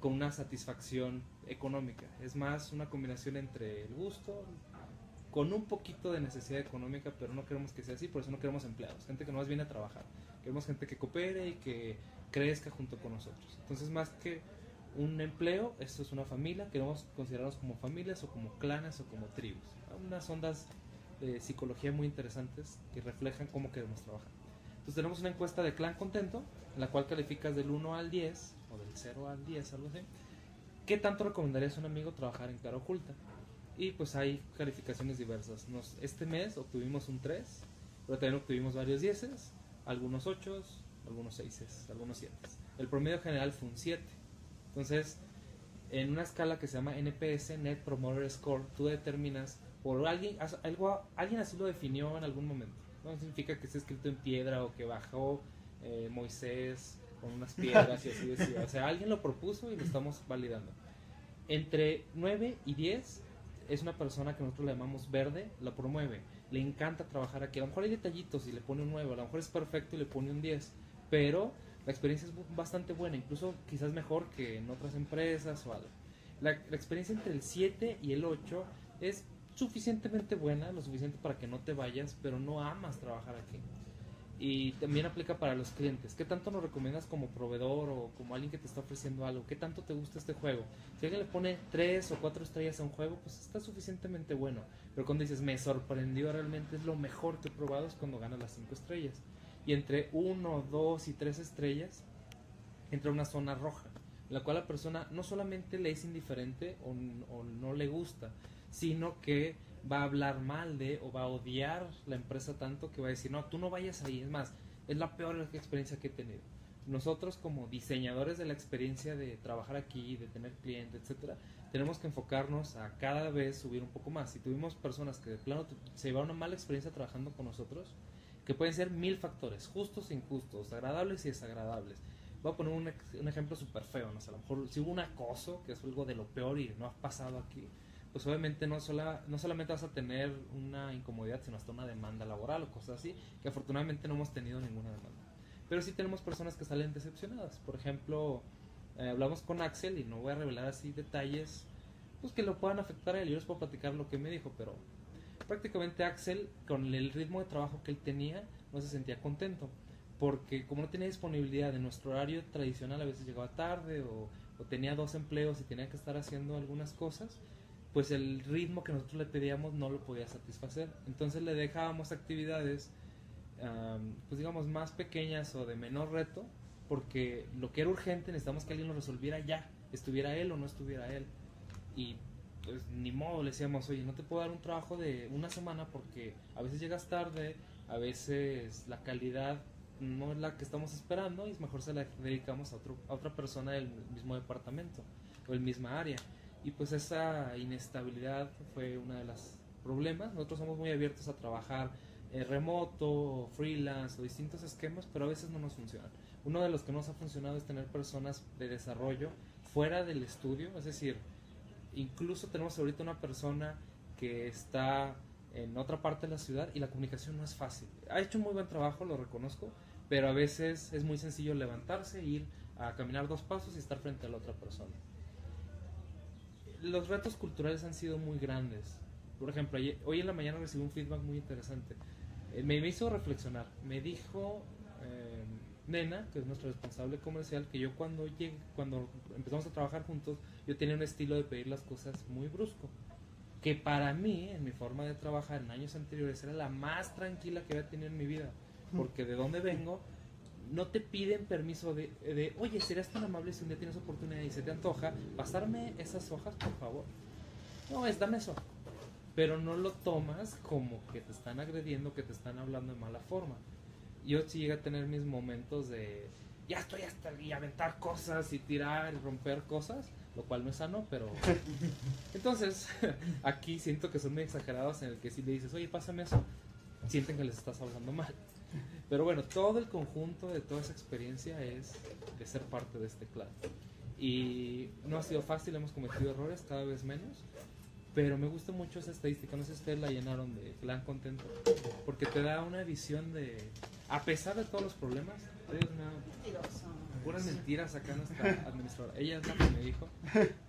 con una satisfacción económica. Es más una combinación entre el gusto, con un poquito de necesidad económica, pero no queremos que sea así, por eso no queremos empleados, gente que no más viene a trabajar. Queremos gente que coopere y que crezca junto con nosotros. Entonces, más que un empleo, esto es una familia, queremos considerarnos como familias o como clanes o como tribus. Unas ondas de psicología muy interesantes que reflejan cómo queremos trabajar. Entonces tenemos una encuesta de clan contento, en la cual calificas del 1 al 10, o del 0 al 10, algo así. ¿Qué tanto recomendarías a un amigo trabajar en cara oculta? Y pues hay calificaciones diversas. Nos, este mes obtuvimos un 3, pero también obtuvimos varios 10, algunos 8, algunos 6, algunos 7. El promedio general fue un 7. Entonces, en una escala que se llama NPS, Net Promoter Score, tú determinas por alguien, algo, alguien así lo definió en algún momento. No significa que esté escrito en piedra o que bajó eh, Moisés con unas piedras y así decía. O sea, alguien lo propuso y lo estamos validando. Entre 9 y 10 es una persona que nosotros le llamamos verde, la promueve. Le encanta trabajar aquí. A lo mejor hay detallitos y le pone un 9, a lo mejor es perfecto y le pone un 10. Pero la experiencia es bastante buena, incluso quizás mejor que en otras empresas o algo. La, la experiencia entre el 7 y el 8 es suficientemente buena, lo suficiente para que no te vayas, pero no amas trabajar aquí. Y también aplica para los clientes. ¿Qué tanto nos recomiendas como proveedor o como alguien que te está ofreciendo algo? ¿Qué tanto te gusta este juego? Si alguien le pone tres o cuatro estrellas a un juego, pues está suficientemente bueno. Pero cuando dices, me sorprendió realmente, es lo mejor que he probado, es cuando ganas las cinco estrellas. Y entre uno, dos y tres estrellas, entra una zona roja, en la cual la persona no solamente le es indiferente o, o no le gusta, sino que va a hablar mal de o va a odiar la empresa tanto que va a decir, no, tú no vayas ahí, es más, es la peor experiencia que he tenido. Nosotros como diseñadores de la experiencia de trabajar aquí, de tener clientes, etcétera, tenemos que enfocarnos a cada vez subir un poco más. Si tuvimos personas que de plano se llevaron una mala experiencia trabajando con nosotros, que pueden ser mil factores, justos e injustos, agradables y desagradables. Voy a poner un, ejemplo súper feo, ¿no? a lo mejor si hubo un acoso, que es algo de lo peor y no ha pasado aquí, pues obviamente no, sola, no solamente vas a tener una incomodidad, sino hasta una demanda laboral o cosas así, que afortunadamente no hemos tenido ninguna demanda. Pero sí tenemos personas que salen decepcionadas. Por ejemplo, eh, hablamos con Axel y no voy a revelar así detalles pues que lo puedan afectar a él. Yo les puedo platicar lo que me dijo, pero prácticamente Axel, con el ritmo de trabajo que él tenía, no se sentía contento. Porque como no tenía disponibilidad en nuestro horario tradicional, a veces llegaba tarde o, o tenía dos empleos y tenía que estar haciendo algunas cosas, pues el ritmo que nosotros le pedíamos no lo podía satisfacer. Entonces le dejábamos actividades, pues digamos, más pequeñas o de menor reto, porque lo que era urgente necesitamos que alguien lo resolviera ya, estuviera él o no estuviera él. Y pues ni modo, le decíamos, oye, no te puedo dar un trabajo de una semana porque a veces llegas tarde, a veces la calidad no es la que estamos esperando y es mejor se la dedicamos a, otro, a otra persona del mismo departamento o el misma área y pues esa inestabilidad fue uno de los problemas. Nosotros somos muy abiertos a trabajar eh, remoto, freelance o distintos esquemas, pero a veces no nos funcionan. Uno de los que nos ha funcionado es tener personas de desarrollo fuera del estudio, es decir, incluso tenemos ahorita una persona que está en otra parte de la ciudad y la comunicación no es fácil. Ha hecho un muy buen trabajo, lo reconozco, pero a veces es muy sencillo levantarse, ir a caminar dos pasos y estar frente a la otra persona los retos culturales han sido muy grandes. Por ejemplo, hoy en la mañana recibí un feedback muy interesante. Eh, me hizo reflexionar. Me dijo eh, Nena, que es nuestro responsable comercial, que yo cuando llegué, cuando empezamos a trabajar juntos, yo tenía un estilo de pedir las cosas muy brusco. Que para mí, en mi forma de trabajar en años anteriores, era la más tranquila que había tenido en mi vida. Porque de dónde vengo, no te piden permiso de, de, oye, serías tan amable si un día tienes oportunidad y se te antoja, pasarme esas hojas, por favor. No, es dame eso. Pero no lo tomas como que te están agrediendo, que te están hablando de mala forma. Yo sí llegué a tener mis momentos de, ya estoy hasta y aventar cosas y tirar y romper cosas, lo cual no es sano, pero... Entonces, aquí siento que son muy exagerados en el que si le dices, oye, pásame eso, sienten que les estás hablando mal. Pero bueno, todo el conjunto de toda esa experiencia es de ser parte de este clan. Y no ha sido fácil, hemos cometido errores cada vez menos. Pero me gusta mucho esa estadística, no sé si ustedes la llenaron de clan contento, porque te da una visión de, a pesar de todos los problemas, hay una puras mentiras acá nuestra administradora. Ella es la que me dijo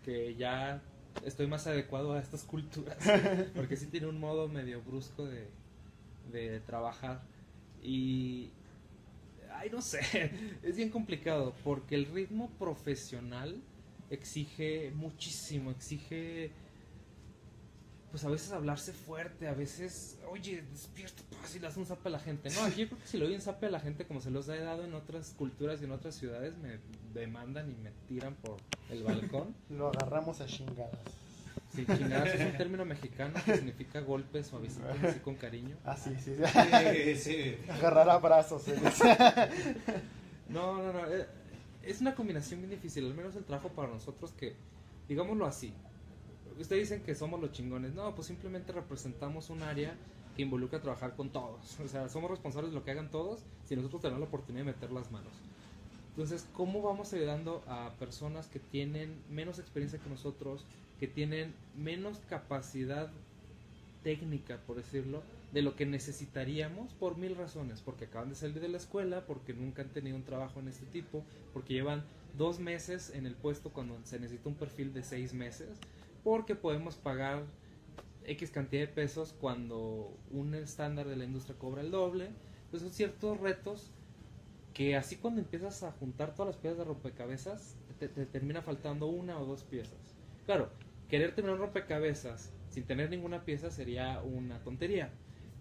que ya estoy más adecuado a estas culturas, porque sí tiene un modo medio brusco de, de trabajar. Y, ay, no sé, es bien complicado, porque el ritmo profesional exige muchísimo, exige pues a veces hablarse fuerte, a veces, oye, despierto, pues, y le un zape a la gente. No, aquí yo creo que si le doy un zape a la gente como se los he dado en otras culturas y en otras ciudades, me demandan y me tiran por el balcón. Lo agarramos a chingadas. Sí, chingadas es un término mexicano que significa golpes suavecitos, así con cariño. Ah, sí, sí. Sí, sí. Agarrar a brazos. eh. No, no, no. eh, Es una combinación bien difícil, al menos el trabajo para nosotros que, digámoslo así, ustedes dicen que somos los chingones. No, pues simplemente representamos un área que involucra trabajar con todos. O sea, somos responsables de lo que hagan todos si nosotros tenemos la oportunidad de meter las manos. Entonces, ¿cómo vamos ayudando a personas que tienen menos experiencia que nosotros, que tienen menos capacidad técnica, por decirlo, de lo que necesitaríamos por mil razones? Porque acaban de salir de la escuela, porque nunca han tenido un trabajo en este tipo, porque llevan dos meses en el puesto cuando se necesita un perfil de seis meses, porque podemos pagar X cantidad de pesos cuando un estándar de la industria cobra el doble. Pues son ciertos retos que así cuando empiezas a juntar todas las piezas de rompecabezas, te, te termina faltando una o dos piezas. Claro, querer tener un rompecabezas sin tener ninguna pieza sería una tontería.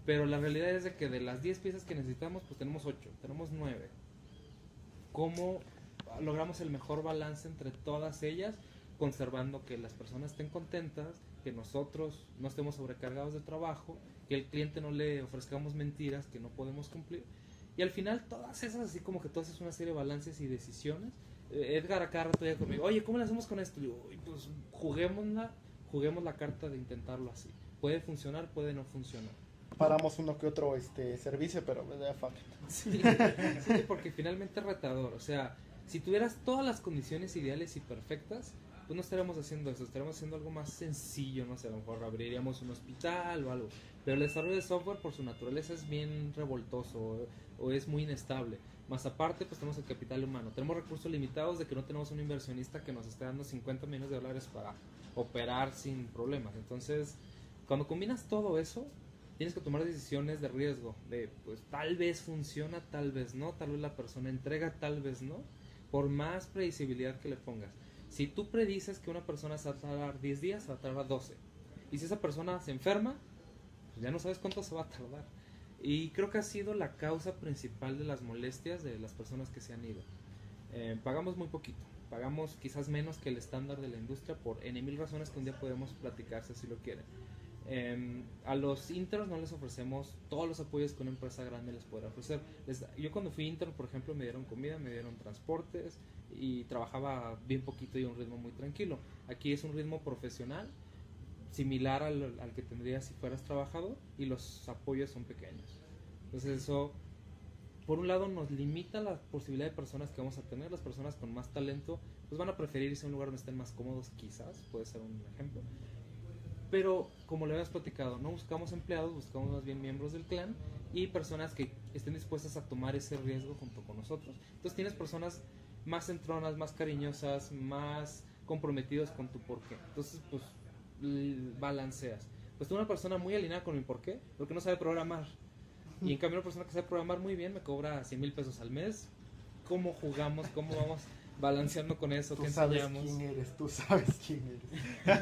Pero la realidad es de que de las 10 piezas que necesitamos, pues tenemos 8, tenemos 9. ¿Cómo logramos el mejor balance entre todas ellas, conservando que las personas estén contentas, que nosotros no estemos sobrecargados de trabajo, que el cliente no le ofrezcamos mentiras que no podemos cumplir? Y al final todas esas, así como que todas es una serie de balances y decisiones. Eh, Edgar acá rato ya conmigo, oye, ¿cómo le hacemos con esto? Y digo, "Uy, pues juguémosla, juguemos la carta de intentarlo así. Puede funcionar, puede no funcionar. Paramos uno que otro este servicio, pero eh, fuck it. Sí, sí, porque finalmente es retador. O sea, si tuvieras todas las condiciones ideales y perfectas, pues no estaríamos haciendo eso, estaríamos haciendo algo más sencillo, no sé, a lo mejor abriríamos un hospital o algo. Pero el desarrollo de software por su naturaleza es bien revoltoso o, o es muy inestable. Más aparte, pues tenemos el capital humano. Tenemos recursos limitados de que no tenemos un inversionista que nos esté dando 50 millones de dólares para operar sin problemas. Entonces, cuando combinas todo eso, tienes que tomar decisiones de riesgo. De, pues tal vez funciona, tal vez no. Tal vez la persona entrega, tal vez no. Por más predecibilidad que le pongas. Si tú predices que una persona se va a tardar 10 días, se va a tardar 12. Y si esa persona se enferma, pues ya no sabes cuánto se va a tardar. Y creo que ha sido la causa principal de las molestias de las personas que se han ido. Eh, pagamos muy poquito, pagamos quizás menos que el estándar de la industria por N mil razones que un día podemos platicar si lo quieren. Eh, a los internos no les ofrecemos todos los apoyos que una empresa grande les puede ofrecer. Les- yo cuando fui intern, por ejemplo, me dieron comida, me dieron transportes y trabajaba bien poquito y a un ritmo muy tranquilo. Aquí es un ritmo profesional, similar al, al que tendrías si fueras trabajador y los apoyos son pequeños. Entonces eso, por un lado, nos limita la posibilidad de personas que vamos a tener. Las personas con más talento pues van a preferir irse a un lugar donde estén más cómodos, quizás, puede ser un ejemplo. Pero como le habías platicado, no buscamos empleados, buscamos más bien miembros del clan y personas que estén dispuestas a tomar ese riesgo junto con nosotros. Entonces tienes personas más centronas, más cariñosas, más comprometidos con tu porqué. Entonces, pues, balanceas. Pues tengo una persona muy alineada con mi porqué, porque no sabe programar. Y en cambio una persona que sabe programar muy bien me cobra 100 mil pesos al mes. ¿Cómo jugamos? ¿Cómo vamos balanceando con eso? Tú ¿Qué sabes enseñamos? quién eres, tú sabes quién eres.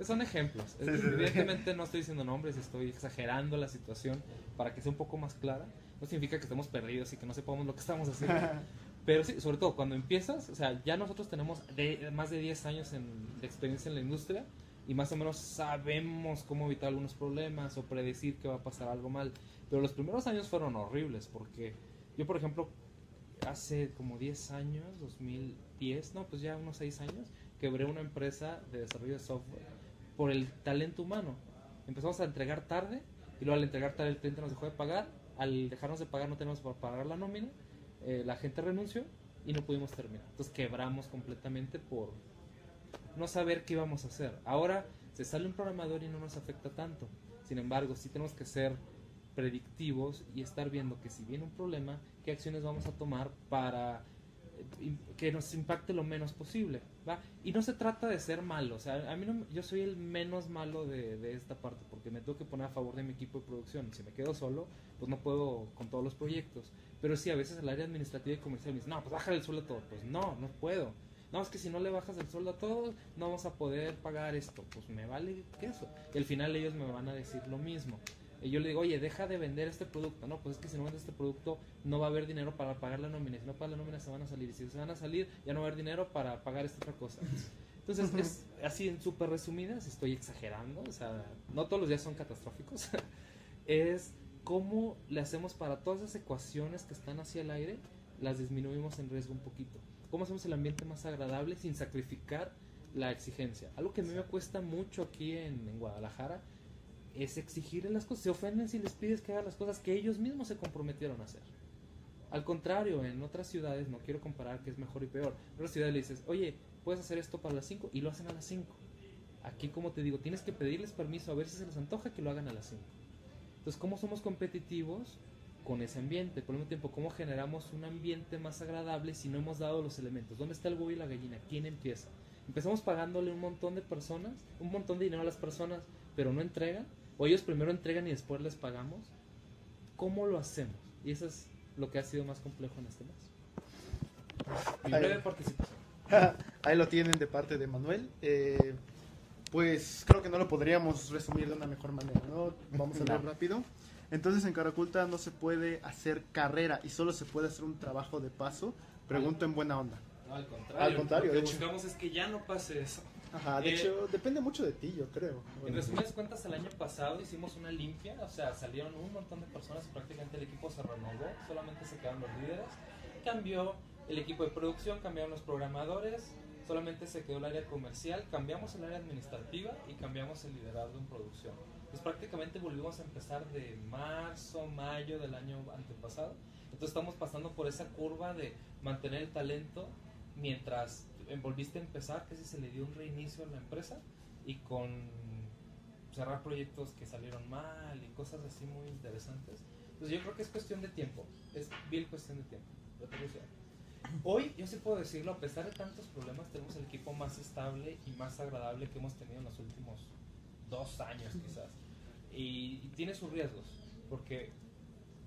Son ejemplos. Sí, sí, sí. Evidentemente no estoy diciendo nombres, estoy exagerando la situación para que sea un poco más clara. No significa que estemos perdidos y que no sepamos lo que estamos haciendo. Pero sí, sobre todo cuando empiezas, o sea, ya nosotros tenemos de- más de 10 años en- de experiencia en la industria y más o menos sabemos cómo evitar algunos problemas o predecir que va a pasar algo mal. Pero los primeros años fueron horribles porque yo, por ejemplo, hace como 10 años, 2010, no, pues ya unos 6 años, quebré una empresa de desarrollo de software por el talento humano. Empezamos a entregar tarde y luego al entregar tarde el cliente nos dejó de pagar al dejarnos de pagar no tenemos para pagar la nómina, eh, la gente renunció y no pudimos terminar. Entonces quebramos completamente por no saber qué íbamos a hacer. Ahora se sale un programador y no nos afecta tanto. Sin embargo, sí tenemos que ser predictivos y estar viendo que si viene un problema, qué acciones vamos a tomar para eh, que nos impacte lo menos posible, ¿va? Y no se trata de ser malo, o sea, a mí no, yo soy el menos malo de, de esta parte, porque me tengo que poner a favor de mi equipo de producción, si me quedo solo, pues no puedo con todos los proyectos, pero sí, a veces el área administrativa y comercial me dice, no, pues baja el sueldo a todo, pues no, no puedo, no, es que si no le bajas el sueldo a todos, no vamos a poder pagar esto, pues me vale que eso, y al final ellos me van a decir lo mismo, y yo le digo, oye, deja de vender este producto. No, pues es que si no vendes este producto, no va a haber dinero para pagar la nómina. Si no pagas la nómina, se van a salir. Y si se van a salir, ya no va a haber dinero para pagar esta otra cosa. Entonces, es así en súper resumidas, estoy exagerando, o sea, no todos los días son catastróficos. es cómo le hacemos para todas esas ecuaciones que están hacia el aire, las disminuimos en riesgo un poquito. ¿Cómo hacemos el ambiente más agradable sin sacrificar la exigencia? Algo que a mí me cuesta mucho aquí en, en Guadalajara es exigirle las cosas. Se ofenden si les pides que hagan las cosas que ellos mismos se comprometieron a hacer. Al contrario, en otras ciudades, no quiero comparar que es mejor y peor, en otras ciudades le dices, oye, puedes hacer esto para las 5 y lo hacen a las 5. Aquí, como te digo, tienes que pedirles permiso a ver si se les antoja que lo hagan a las 5. Entonces, ¿cómo somos competitivos con ese ambiente? Por el mismo tiempo, ¿cómo generamos un ambiente más agradable si no hemos dado los elementos? ¿Dónde está el huevo y la gallina? ¿Quién empieza? Empezamos pagándole un montón de personas, un montón de dinero a las personas, pero no entregan o ellos primero entregan y después les pagamos. ¿Cómo lo hacemos? Y eso es lo que ha sido más complejo en este mes. Mi Ahí. breve participación. Ahí lo tienen de parte de Manuel. Eh, pues creo que no lo podríamos resumir de una mejor manera, ¿no? Vamos a ver No. rápido. Entonces en Caraculta no se puede hacer carrera y solo se puede hacer un trabajo de paso. Pregunto en buena onda. No, al contrario. Al contrario, Lo de que hecho. buscamos es que ya no pase eso. Ajá, de Eh, hecho, depende mucho de ti, yo creo. En Bueno, resumidas cuentas, el año pasado hicimos una limpia, o sea, salieron un montón de personas prácticamente el equipo se renovó, solamente se quedaron los líderes. Cambió el equipo de producción, cambiaron los programadores, solamente se quedó el área comercial, cambiamos el área administrativa y cambiamos el liderazgo en producción. Pues prácticamente volvimos a empezar de marzo, mayo del año antepasado. Entonces estamos pasando por esa curva de mantener el talento mientras volviste a empezar, que se le dio un reinicio a la empresa y con cerrar proyectos que salieron mal y cosas así muy interesantes. Entonces yo creo que es cuestión de tiempo, es bien cuestión de tiempo. Hoy, yo sí puedo decirlo, a pesar de tantos problemas, tenemos el equipo más estable y más agradable que hemos tenido en los últimos dos años quizás. Y, y tiene sus riesgos, porque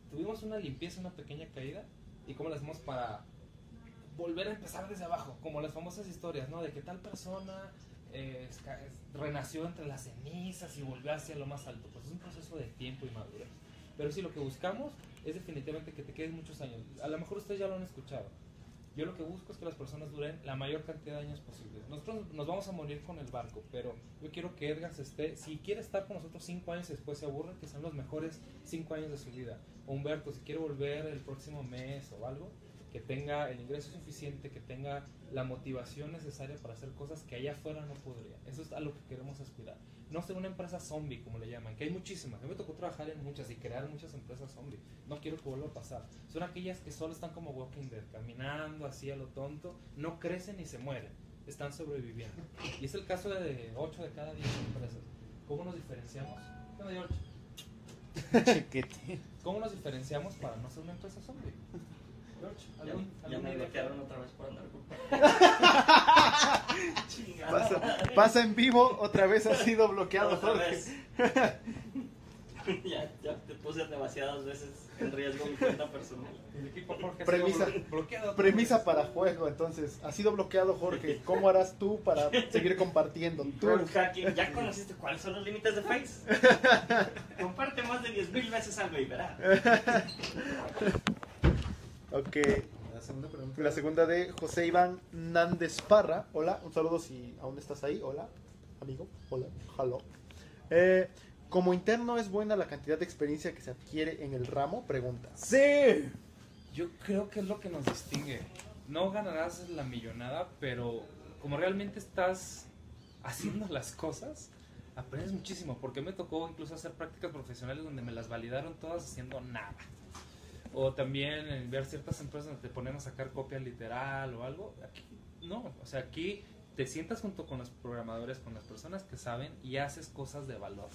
tuvimos una limpieza, una pequeña caída, y cómo lo hacemos para volver a empezar desde abajo, como las famosas historias, ¿no? De que tal persona eh, renació entre las cenizas y volvió hacia lo más alto. Pues es un proceso de tiempo y madurez. Pero sí, lo que buscamos es definitivamente que te quedes muchos años. A lo mejor ustedes ya lo han escuchado. Yo lo que busco es que las personas duren la mayor cantidad de años posible. Nosotros nos vamos a morir con el barco, pero yo quiero que Edgar esté, si quiere estar con nosotros cinco años después se aburre, que sean los mejores cinco años de su vida. Humberto, si quiere volver el próximo mes o algo, que tenga el ingreso suficiente, que tenga la motivación necesaria para hacer cosas que allá afuera no podría. Eso es a lo que queremos aspirar. No ser una empresa zombie, como le llaman, que hay muchísimas. Mí me tocó trabajar en muchas y crear muchas empresas zombie. No quiero que vuelva a pasar. Son aquellas que solo están como Walking Dead, caminando así a lo tonto, no crecen ni se mueren, están sobreviviendo. Y es el caso de 8 de cada 10 empresas. ¿Cómo nos diferenciamos? ¿Cómo nos diferenciamos para no ser una empresa zombie? George, Ya, ¿algún, ya me bloquearon otra vez por andar con. Pasa, pasa en vivo, otra vez ha sido bloqueado, Otra Jorge. vez. ya, ya te puse demasiadas veces en riesgo mi cuenta personal. El equipo Jorge Premisa- bloqueado. Premisa para juego, entonces, ha sido bloqueado Jorge. ¿Cómo harás tú para seguir compartiendo? Tú. Hacking, ¿ya conociste cuáles son los límites de Face? Comparte más de 10.000 veces algo y verá. Ok, La segunda pregunta. la segunda de José Iván Nández Parra. Hola, un saludo si aún estás ahí. Hola, amigo. Hola, hello. Eh, como interno, ¿es buena la cantidad de experiencia que se adquiere en el ramo? Pregunta. Sí. Yo creo que es lo que nos distingue. No ganarás la millonada, pero como realmente estás haciendo las cosas, aprendes muchísimo, porque me tocó incluso hacer prácticas profesionales donde me las validaron todas haciendo nada. O también en ver ciertas empresas donde te ponen a sacar copia literal o algo. Aquí no, o sea, aquí te sientas junto con los programadores, con las personas que saben y haces cosas de valor.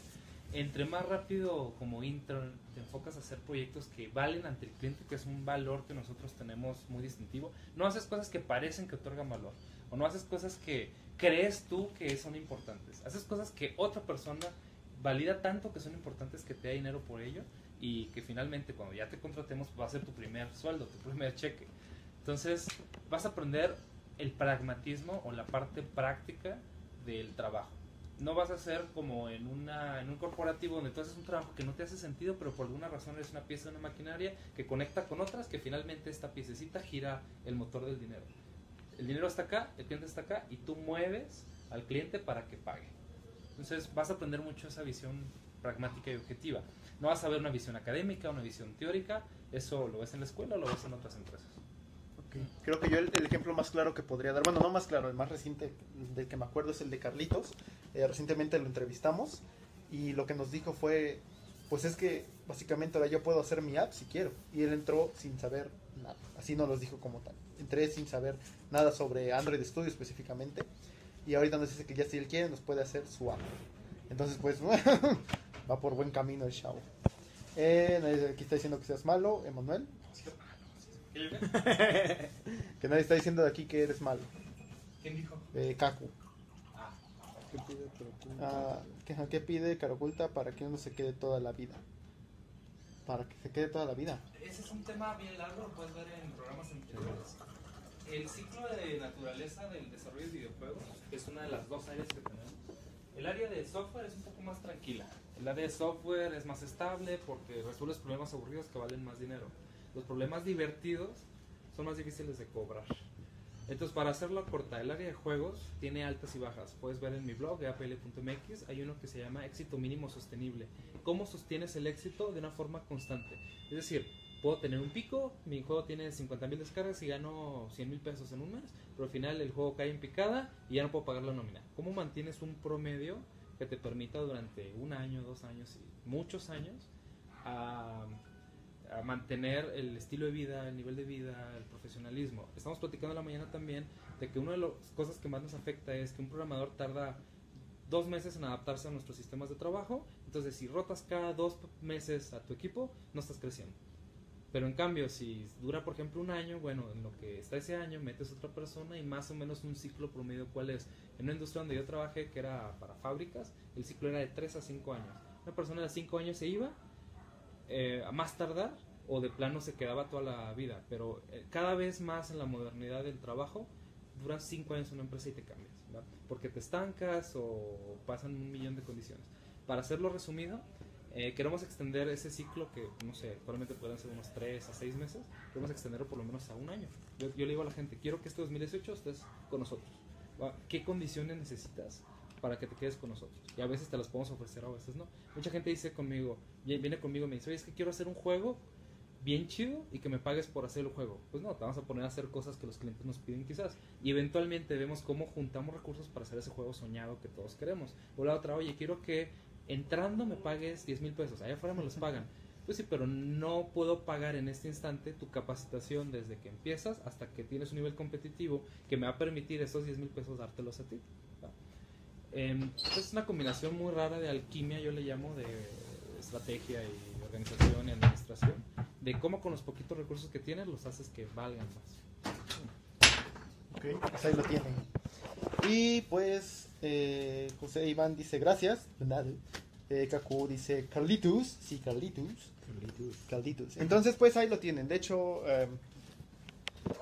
Entre más rápido como intern te enfocas a hacer proyectos que valen ante el cliente, que es un valor que nosotros tenemos muy distintivo, no haces cosas que parecen que otorgan valor, o no haces cosas que crees tú que son importantes, haces cosas que otra persona valida tanto que son importantes que te da dinero por ello y que finalmente cuando ya te contratemos va a ser tu primer sueldo, tu primer cheque. Entonces vas a aprender el pragmatismo o la parte práctica del trabajo. No vas a ser como en, una, en un corporativo donde tú haces un trabajo que no te hace sentido, pero por alguna razón eres una pieza de una maquinaria que conecta con otras, que finalmente esta piececita gira el motor del dinero. El dinero está acá, el cliente está acá y tú mueves al cliente para que pague. Entonces vas a aprender mucho esa visión pragmática y objetiva. No vas a ver una visión académica, una visión teórica, eso lo ves en la escuela o lo ves en otras empresas. Creo que yo el, el ejemplo más claro que podría dar, bueno, no más claro, el más reciente del que me acuerdo es el de Carlitos. Eh, recientemente lo entrevistamos y lo que nos dijo fue, pues es que básicamente ahora yo puedo hacer mi app si quiero. Y él entró sin saber nada, así no los dijo como tal. Entré sin saber nada sobre Android Studio específicamente y ahorita nos dice que ya si él quiere nos puede hacer su app. Entonces pues va por buen camino el chavo. Eh, nadie aquí está diciendo que seas malo, Emanuel. Que nadie está diciendo de aquí que eres malo. ¿Quién dijo? Eh, Kaku. Ah, ¿Qué pide Caraculta? Ah, ¿qué, ¿Qué pide Caraculta para que uno se quede toda la vida? Para que se quede toda la vida. Ese es un tema bien largo, lo puedes ver en programas anteriores. El ciclo de naturaleza del desarrollo de videojuegos es una de las dos áreas que tenemos. El área de software es un poco más tranquila. El área de software es más estable porque resuelves problemas aburridos que valen más dinero. Los problemas divertidos son más difíciles de cobrar. Entonces, para hacerlo corta, el área de juegos tiene altas y bajas. Puedes ver en mi blog, apl.mx, hay uno que se llama éxito mínimo sostenible. ¿Cómo sostienes el éxito de una forma constante? Es decir, puedo tener un pico, mi juego tiene 50.000 descargas y gano 100 mil pesos en un mes, pero al final el juego cae en picada y ya no puedo pagar la nómina. ¿Cómo mantienes un promedio que te permita durante un año, dos años y muchos años a, mantener el estilo de vida, el nivel de vida, el profesionalismo? Estamos platicando la mañana también de que una de las cosas que más nos afecta es que un programador tarda dos meses en adaptarse a nuestros sistemas de trabajo. Entonces, si rotas cada dos meses a tu equipo, no estás creciendo. Pero en cambio, si dura, por ejemplo, un año, bueno, en lo que está ese año, metes otra persona y más o menos un ciclo promedio, ¿cuál es? En una industria donde yo trabajé, que era para fábricas, el ciclo era de 3 a 5 años. Una persona de 5 años se iba, eh, a más tardar, o de plano se quedaba toda la vida. Pero eh, cada vez más en la modernidad del trabajo, duras 5 años en una empresa y te cambias, ¿verdad? Porque te estancas o pasan un millón de condiciones. Para hacerlo resumido, eh, queremos extender ese ciclo que, no sé, probablemente puedan ser unos 3 a 6 meses, queremos extenderlo por lo menos a un año. Yo, yo le digo a la gente, quiero que este 2018 estés con nosotros. ¿Qué condiciones necesitas para que te quedes con nosotros? Y a veces te las podemos ofrecer, a veces no. Mucha gente dice conmigo, vi- viene conmigo y me dice, oye, es que quiero hacer un juego bien chido y que me pagues por hacer el juego. Pues no, te vamos a poner a hacer cosas que los clientes nos piden quizás. Y eventualmente vemos cómo juntamos recursos para hacer ese juego soñado que todos queremos. O la otra, oye, quiero que entrando me pagues 10 mil pesos, allá afuera me los pagan. Pues sí, pero no puedo pagar en este instante tu capacitación desde que empiezas hasta que tienes un nivel competitivo que me va a permitir esos 10 mil pesos dártelos a ti. Em, es una combinación muy rara de alquimia, yo le llamo, de estrategia y organización y administración, de cómo con los poquitos recursos que tienes los haces que valgan más. Ok, pues ahí lo tienen. Y pues eh, José Iván dice gracias. de nada. Eh, Kaku dice Carlitos. Sí, Carlitos. Carlitos. Entonces pues ahí lo tienen. De hecho eh,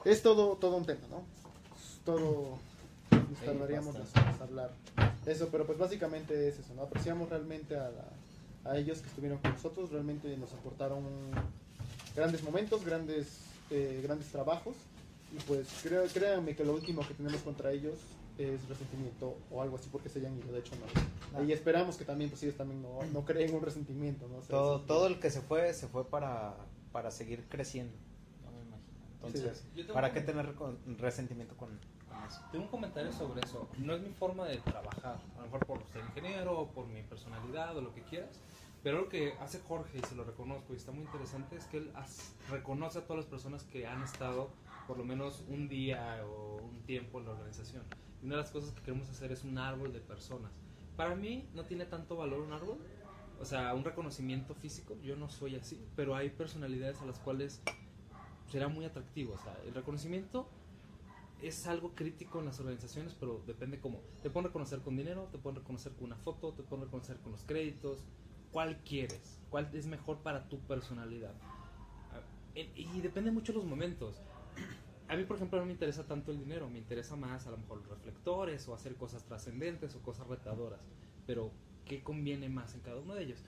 es todo, todo un tema, ¿no? Es Todo... Nos tardaríamos horas hablar de eso, pero pues básicamente es eso, ¿no? Apreciamos realmente a, la- a ellos que estuvieron con nosotros, realmente nos aportaron grandes momentos, grandes, eh, grandes trabajos. Y pues creo, créanme que lo último que tenemos contra ellos es resentimiento o algo así porque se hayan ido. De hecho, no. Y esperamos que también, pues ellos también no, no creen un resentimiento, ¿no? O sea, Todo, todo el que se fue, se fue para, para seguir creciendo. No me imagino. Entonces, Sí. ¿para un- qué tener con- resentimiento con, con organizaciones. Tengo un comentario sobre eso. No es mi forma de trabajar, a lo mejor por ser ingeniero, o por mi personalidad o lo que quieras. Pero lo que hace Jorge, y se lo reconozco, y está muy interesante, es que él as- reconoce a todas las personas que han estado por lo menos un día o un tiempo en la organización. Una de las cosas que queremos hacer es un árbol de personas. Para mí no tiene tanto valor un árbol, o sea, un reconocimiento físico, yo no soy así, pero hay personalidades a las cuales será muy atractivo. O sea, el reconocimiento es algo crítico en las organizaciones, pero depende cómo. Te pueden reconocer con dinero, te pueden reconocer con una foto, te pueden reconocer con los créditos. ¿Cuál quieres? ¿Cuál es mejor para tu personalidad? Y depende mucho de los momentos. A mí, por ejemplo, no me interesa tanto el dinero, me interesa más a lo mejor los reflectores o hacer cosas trascendentes o cosas retadoras. Pero, ¿qué conviene más en cada uno de ellos?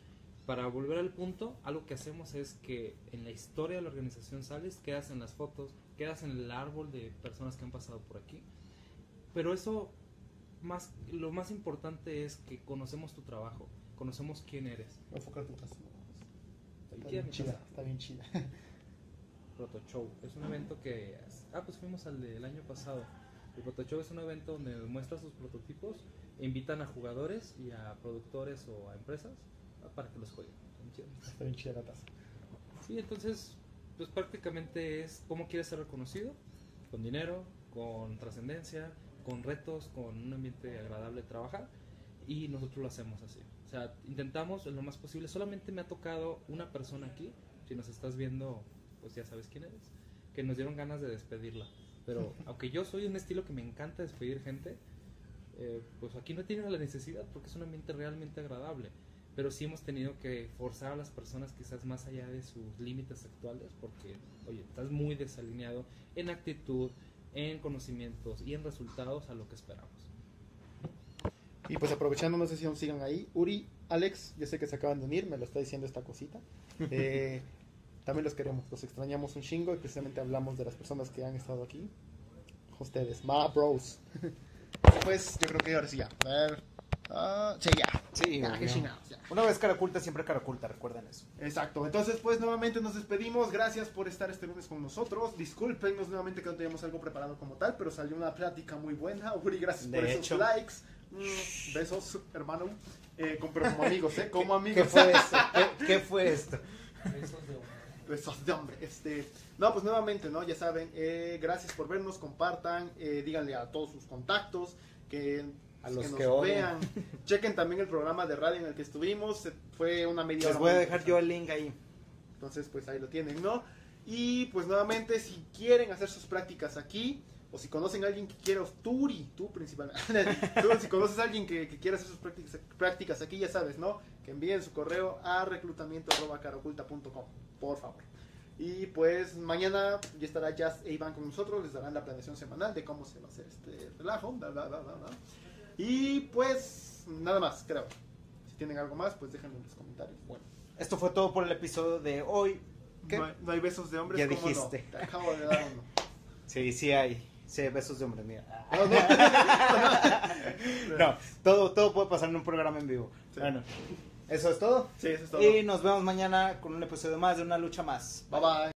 Para volver al punto, algo que hacemos es que en la historia de la organización sales, quedas en las fotos, quedas en el árbol de personas que han pasado por aquí. Pero eso, más, lo más importante es que conocemos tu trabajo, conocemos quién eres. Enfocar tu casa. Está bien chida, está bien chida. Proto Show. Es un evento que. Ah, pues fuimos al del año pasado. El Proto Show es un evento donde muestras tus prototipos invitan a jugadores y a productores o a empresas ah, para que los jueguen. Está bien chida la taza. Sí, entonces, pues prácticamente es cómo quieres ser reconocido: con dinero, con trascendencia, con retos, con un ambiente agradable de trabajar. Y nosotros lo hacemos así. O sea, intentamos en lo más posible. Solamente me ha tocado una persona aquí. Si nos estás viendo, pues ya sabes quién eres. Que nos dieron ganas de despedirla. Pero aunque yo soy un estilo que me encanta despedir gente, eh, pues aquí no tienen la necesidad porque es un ambiente realmente agradable. Pero sí hemos tenido que forzar a las personas quizás más allá de sus límites actuales porque, oye, estás muy desalineado en actitud, en conocimientos y en resultados a lo que esperamos. Y pues aprovechando, no sé si aún sigan ahí. Uri, Alex, yo sé que se acaban de unir, me lo está diciendo esta cosita. Eh, también los queremos, los extrañamos un chingo y precisamente hablamos de las personas que han estado aquí. Ustedes, ma bros. pues yo creo que ahora sí ya. A ver. ah, sí, ya. Sí, Ya. Una vez cara oculta, siempre cara oculta, recuerden eso. Exacto, entonces pues nuevamente nos despedimos, gracias por estar este lunes con nosotros, discúlpenos nuevamente que no teníamos algo preparado como tal, pero salió una plática muy buena, Uri, gracias por De esos hecho. likes, Mm, besos hermano, eh, como amigos, ¿eh? Como amigos. ¿Qué fue esto? ¿Qué, qué fue esto? Besos de hombre. Este, no, pues nuevamente, ¿no? Ya saben, eh, gracias por vernos, compartan, eh, díganle a todos sus contactos que, A los que nos vean. Chequen también el programa de radio en el que estuvimos, fue una media Les hora voy a dejar yo el link ahí. Entonces, pues ahí lo tienen, ¿no? Y pues nuevamente, si quieren hacer sus prácticas aquí, o si conocen a alguien que quiera, Turi, tú principalmente, tú, si conoces a alguien que, que quiera hacer sus prácticas, prácticas aquí, ya sabes, ¿no? Que envíen su correo a reclutamiento.caraoculta.com, por favor. Y pues mañana ya estará Jazz e Iván con nosotros, les darán la planeación semanal de cómo se va a hacer este relajo, bla, bla, bla, bla, bla. Y pues nada más, creo. Si tienen algo más, pues déjenlo en los comentarios. Bueno. Esto fue todo por el episodio de hoy. No hay, no hay besos de hombres. Ya ¿cómo no? dijiste. Te acabo de dar uno. Sí, sí hay. Sí, hay besos de hombres, mira. No, no. No, todo, todo puede pasar en un programa en vivo. Sí. Bueno, eso es todo. Sí, eso es todo. Y nos vemos mañana con un episodio más de Una Lucha Más. Bye bye.